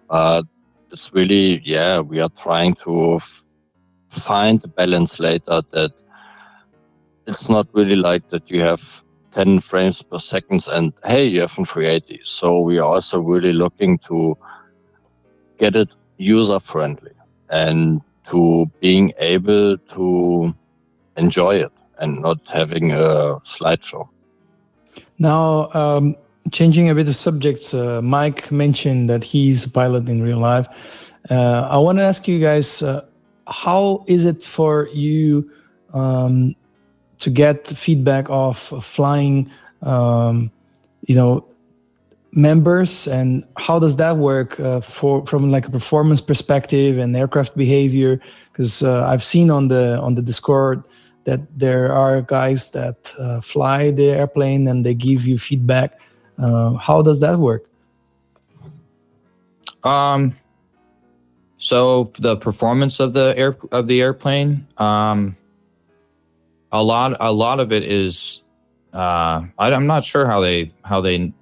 But it's really, yeah, we are trying to f- find the balance later that it's not really like that you have 10 frames per second and hey, you have a 380. So we are also really looking to get it user friendly and to being able to enjoy it and not having a slideshow. Now, um, changing a bit of subjects, uh, Mike mentioned that he's a pilot in real life. Uh, I want to ask you guys, uh, how is it for you um, to get feedback of flying, um, you know, members, and how does that work uh, for from like a performance perspective and aircraft behavior? Because uh, I've seen on the on the Discord that there are guys that uh, fly the airplane and they give you feedback. Uh, how does that work? Um, so the performance of the air of the airplane, um, a lot a lot of it is, uh, I, I'm not sure how they how they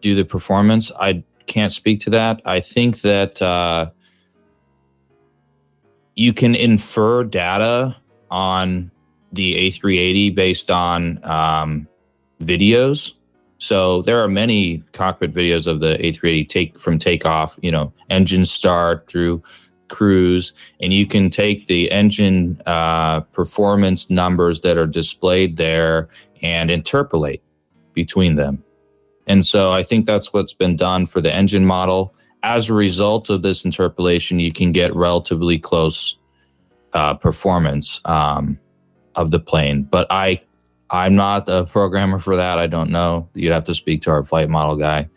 do the performance. I can't speak to that. I think that uh, you can infer data on the A380 based on um, videos. So there are many cockpit videos of the A380 take from takeoff, you know, engine start through cruise, and you can take the engine uh, performance numbers that are displayed there and interpolate between them. And so I think that's what's been done for the engine model. As a result of this interpolation, you can get relatively close uh, performance. Um, of the plane. But I, I'm not a programmer for that. I don't know. You'd have to speak to our flight model guy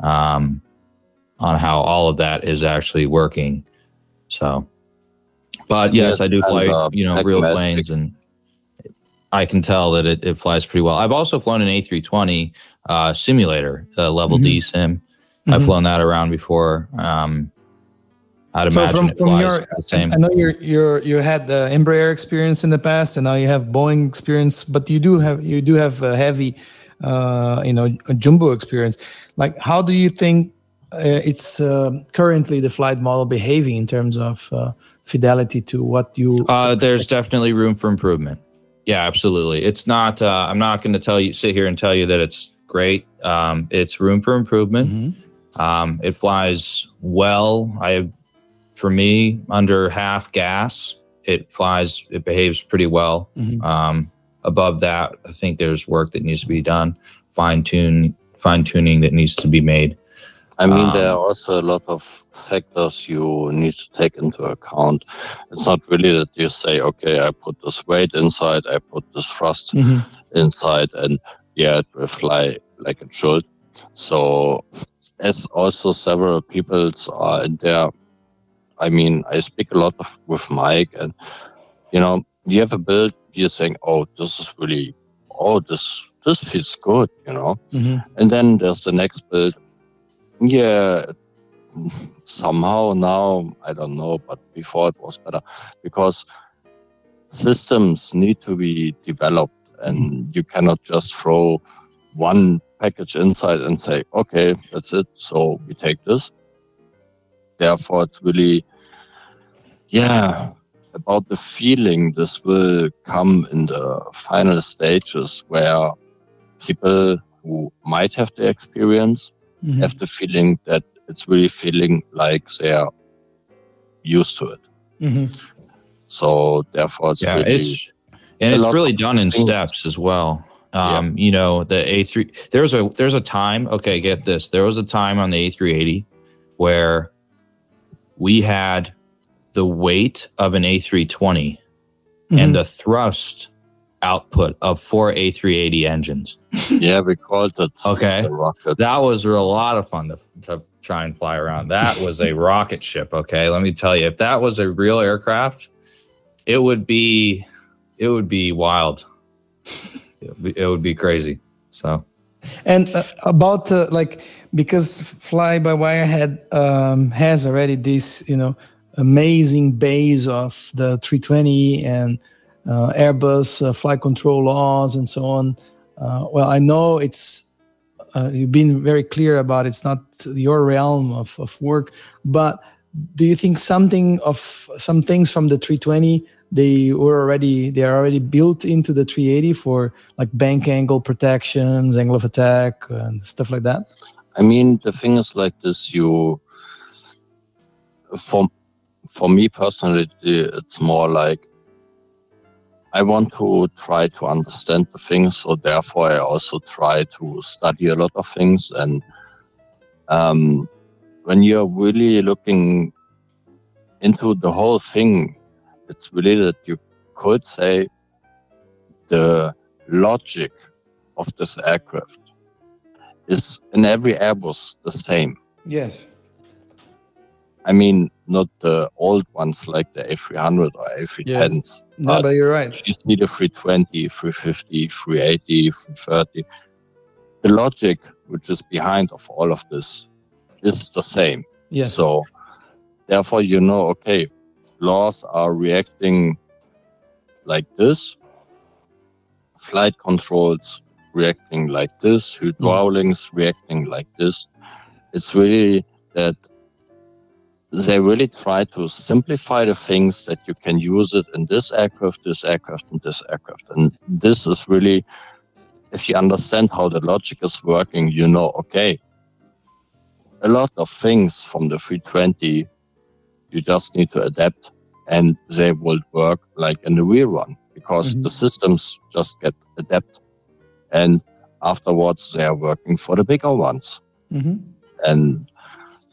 um, on how all of that is actually working. So, but yes, yes I do fly, uh, you know, real planes, and I can tell that it, it flies pretty well. I've also flown an A320 uh, simulator, uh, level mm-hmm. D sim. Mm-hmm. I've flown that around before. Um, I'd so imagine from, flies your, the same. I know you're, you're you had the Embraer experience in the past, and now you have Boeing experience, but you do have you do have a heavy, uh, you know, a jumbo experience. Like, how do you think uh, it's uh, currently the flight model behaving in terms of uh, fidelity to what you? Uh, there's definitely room for improvement. Yeah, absolutely. It's not. Uh, I'm not going to tell you sit here and tell you that it's great. Um, it's room for improvement. Mm-hmm. Um, it flies well. I have for me, under half gas, it flies, it behaves pretty well. Mm-hmm. Um, above that, I think there's work that needs to be done, fine tune, fine tuning that needs to be made. I mean, um, there are also a lot of factors you need to take into account. It's not really that you say, okay, I put this weight inside, I put this thrust mm-hmm. inside, and yeah, it will fly like it should. So, as also several people are in there I mean, I speak a lot of, with Mike, and you know, you have a build, you're saying, "Oh, this is really, oh, this this feels good," you know, mm-hmm. and then there's the next build. Yeah, somehow now I don't know, but before it was better because systems need to be developed, and you cannot just throw one package inside and say, "Okay, that's it." So we take this Therefore, it's really yeah, about the feeling this will come in the final stages where people who might have the experience Mhm. have the feeling that it's really feeling like they're used to it. Mhm. So therefore, it's yeah, really, it's and it's really done in steps as well. Um, you know, the A3 there's a there's a time, okay, get this. There was a time on the A380 where we had the weight of an A320 Mhm. and the thrust output of four A380 engines. yeah, we called it Okay. the rocket. That was a lot of fun to, to try and fly around. That was a rocket ship. Okay, let me tell you, if that was a real aircraft, it would be, it would be wild. It would be, it would be crazy. So And uh, about uh, like because Fly by Wire had um, has already this you know amazing base of the 320 and uh, Airbus uh, flight control laws and so on. Uh, well, I know it's uh, you've been very clear about it's not your realm of, of work, but do you think something of some things from the 320 they were already they are already built into the 380 for like bank angle protections, angle of attack, and stuff like that? I mean, the thing is like this: you, for for me personally, it's more like I want to try to understand the things, so therefore I also try to study a lot of things. And um, when you're really looking into the whole thing, it's really that you could say the logic of this aircraft is in every Airbus the same. Yes. I mean, not the old ones like the A300 or A310s. No, but but you're right. you see the 320, 350, 380, 330. The logic which is behind of all of this is the same. Yes. So therefore, you know, okay, laws are reacting like this, flight controls reacting like this, hydraulics mm. reacting like this. It's really that they really try to simplify the things that you can use it in this aircraft, this aircraft, and this aircraft. And this is really, if you understand how the logic is working, you know, okay, a lot of things from the 320 you just need to adapt and they will work like in the real one because Mhm. the systems just get adapt and afterwards they are working for the bigger ones Mhm. and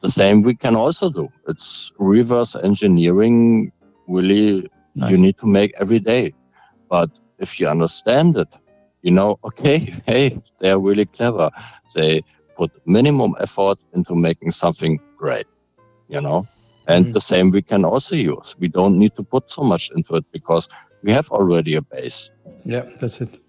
the same we can also do it's reverse engineering really Nice. you need to make every day but if you understand it you know okay hey they're really clever they put minimum effort into making something great you know and Mhm. the same we can also use we don't need to put so much into it because we have already a base Yeah, that's it.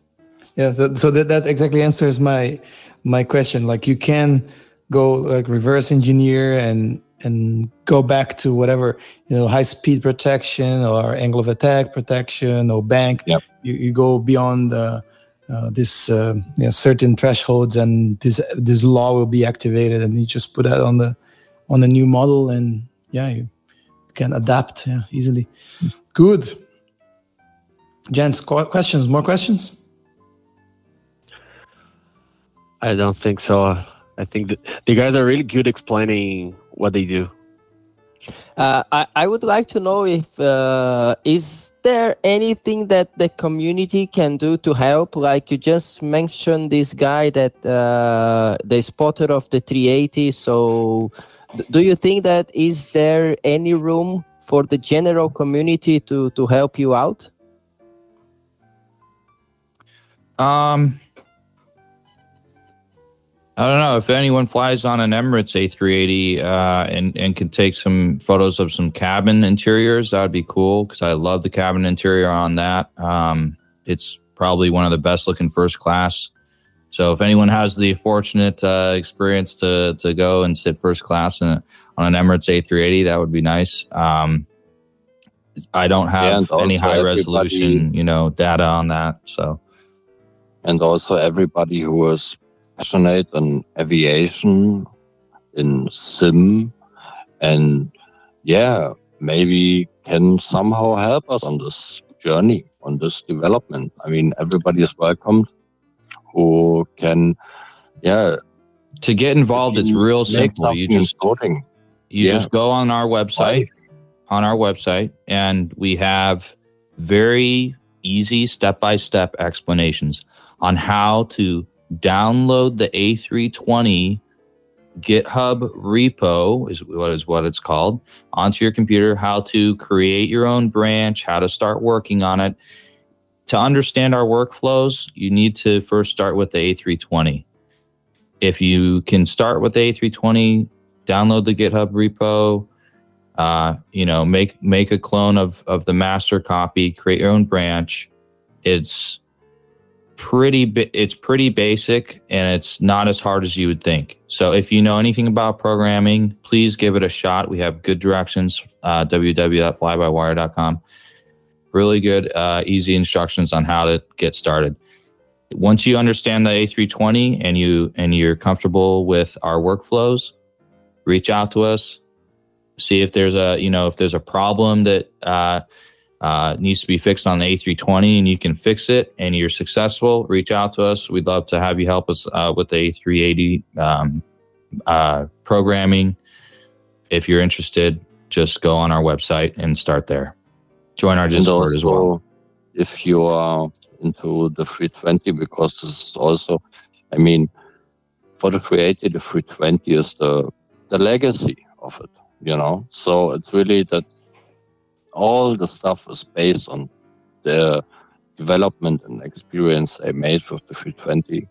Yeah, so, so that, that exactly answers my my question. Like you can go like reverse engineer and and go back to whatever you know high speed protection or angle of attack protection or bank. Yep. You, you go beyond uh, uh, this uh, yeah, certain thresholds and this this law will be activated and you just put that on the on the new model and yeah you can adapt yeah, easily. Good. Gents, qu- questions? More questions? I don't think so. I think the guys are really good explaining what they do. Uh, I, I would like to know if uh, is there anything that the community can do to help? Like you just mentioned this guy that uh, the spotter of the 380. So, d- do you think that is there any room for the general community to to help you out? Um, I don't know if anyone flies on an Emirates A380 uh, and and can take some photos of some cabin interiors. That would be cool because I love the cabin interior on that. Um, it's probably one of the best looking first class. So if anyone has the fortunate uh, experience to to go and sit first class in on an Emirates A380, that would be nice. Um, I don't have and any high resolution, you know, data on that. So. and also everybody who is passionate in aviation in sim and yeah maybe can somehow help us on this journey, on this development. I mean, everybody is welcomed who can, yeah. To get involved, it's real simple. You just coding. you Yeah. just go on our website on our website and we have very easy step-by-step explanations on how to download the A320 GitHub repo is what is what it's called onto your computer, how to create your own branch, how to start working on it. To understand our workflows, you need to first start with the A320. If you can start with the A320, download the GitHub repo, uh, you know, make make a clone of of the master copy, create your own branch. It's pretty it's pretty basic and it's not as hard as you would think. So if you know anything about programming, please give it a shot. We have good directions uh www.flybywire.com. Really good uh, easy instructions on how to get started. Once you understand the A320 and you and you're comfortable with our workflows, reach out to us see if there's a you know if there's a problem that uh, uh, needs to be fixed on the A320 and you can fix it and you're successful, reach out to us. We'd love to have you help us uh, with the A380 um, uh, programming. If you're interested, just go on our website and start there. Join our Discord as well. if you are into the 320, because this is also, I mean, for the 380, the 320 is the the legacy of it, you know. So it's really that all the stuff is based on the development and experience they made with the 320.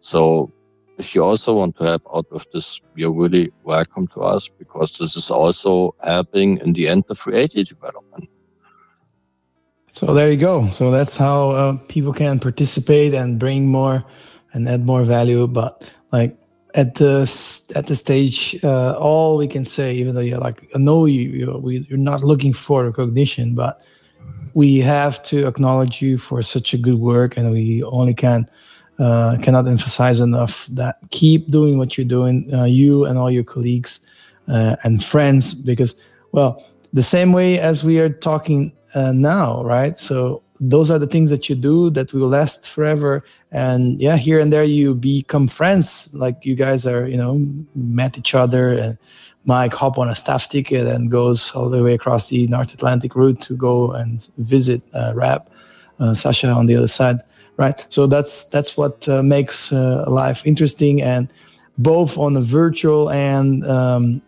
So if you also want to help out with this, you're really welcome to us because this is also helping in the end the 380 development. So there you go. So that's how uh, people can participate and bring more and add more value. But like at the at the stage, uh, all we can say, even though you're like, I know you, you you're not looking for recognition, but we have to acknowledge you for such a good work, and we only can uh, cannot emphasize enough that keep doing what you're doing, uh, you and all your colleagues uh, and friends, because well, the same way as we are talking uh, now, right? So those are the things that you do that will last forever. And yeah, here and there you become friends. Like you guys are, you know, met each other, and Mike hop on a staff ticket and goes all the way across the North Atlantic route to go and visit uh, Rap, uh, Sasha on the other side, right? So that's that's what uh, makes uh, life interesting, and both on the virtual and um,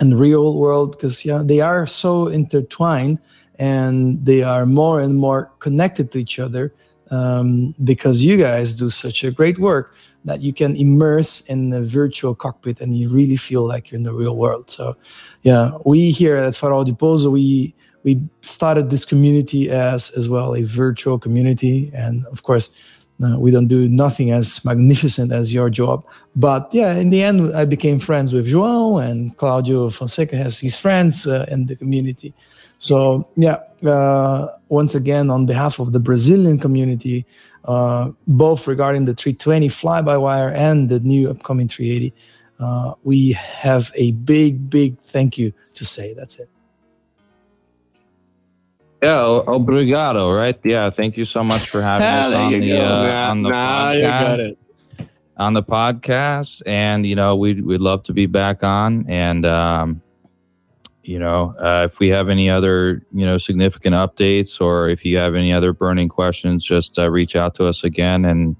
and real world, because yeah, they are so intertwined and they are more and more connected to each other um, because you guys do such a great work that you can immerse in the virtual cockpit and you really feel like you're in the real world. So, yeah, we here at Farol di Pozo, we we started this community as as well a virtual community, and of course. Uh, we don't do nothing as magnificent as your job, but yeah, in the end, I became friends with João and Claudio Fonseca has his friends uh, in the community. So yeah, uh, once again, on behalf of the Brazilian community, uh, both regarding the 320 fly-by-wire and the new upcoming 380, uh, we have a big, big thank you to say. That's it. Yeah, obrigado, right? Yeah, thank you so much for having us on you the, go. uh, Nah, on the nah, you podcast. got it. on the podcast and you know we'd, we'd love to be back on and um, you know uh, if we have any other you know significant updates or if you have any other burning questions just uh, reach out to us again and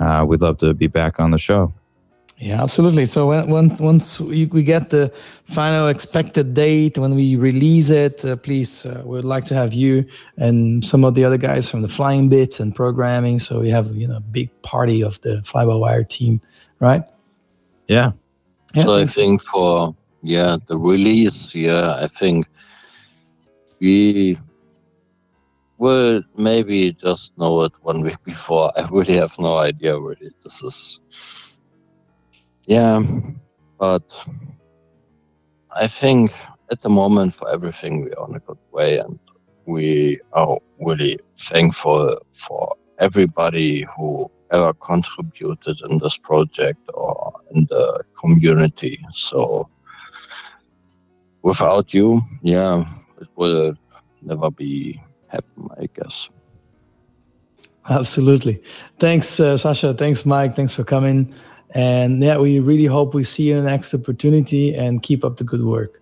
uh, we'd love to be back on the show Yeah, absolutely. So when, when, once we, we get the final expected date, when we release it, uh, please, uh, we'd like to have you and some of the other guys from the Flying Bits and programming. So we have you know a big party of the Fly by Wire team, right? yeah Yeah, so I think for yeah the release, yeah, I think we will maybe just know it one week before. I really have no idea really. This is yeah, but I think at the moment for everything we are on a good way and we are really thankful for everybody who ever contributed in this project or in the community. So without you, yeah, it will never be happen, I guess. Absolutely. Thanks, uh, Sasha. Thanks, Mike. Thanks for coming. And yeah, we really hope we see you in the next opportunity and keep up the good work.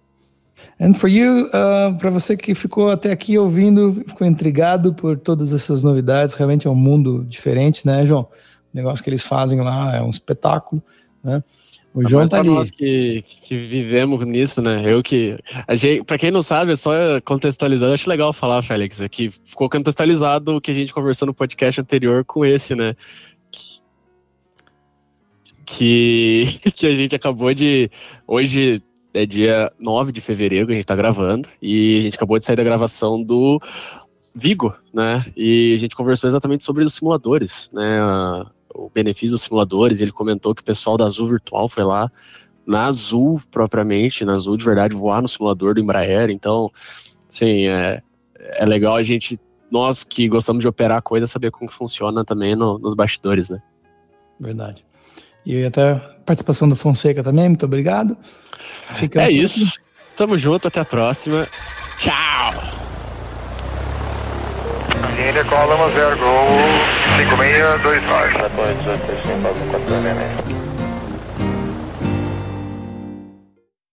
And for you, uh, para você que ficou até aqui ouvindo, ficou intrigado por todas essas novidades, realmente é um mundo diferente, né, João? O negócio que eles fazem lá é um espetáculo, né? O João Mas tá ali. nós que, que vivemos nisso, né? Eu que. A gente, pra quem não sabe, só contextualizando, acho legal falar, Félix, é que ficou contextualizado o que a gente conversou no podcast anterior com esse, né? Que, que a gente acabou de. Hoje é dia 9 de fevereiro que a gente tá gravando, e a gente acabou de sair da gravação do Vigo, né? E a gente conversou exatamente sobre os simuladores, né? O benefício dos simuladores. Ele comentou que o pessoal da Azul Virtual foi lá na Azul propriamente, na Azul de verdade, voar no simulador do Embraer. Então, sim, é, é legal a gente, nós que gostamos de operar coisa, saber como funciona também no- nos bastidores, né? Verdade. E até a participação do Fonseca também, muito obrigado. Ficamos É isso. Tamo junto, até a próxima. Tchau! Indiana Column 0 Go 5629. 54, 55, 4,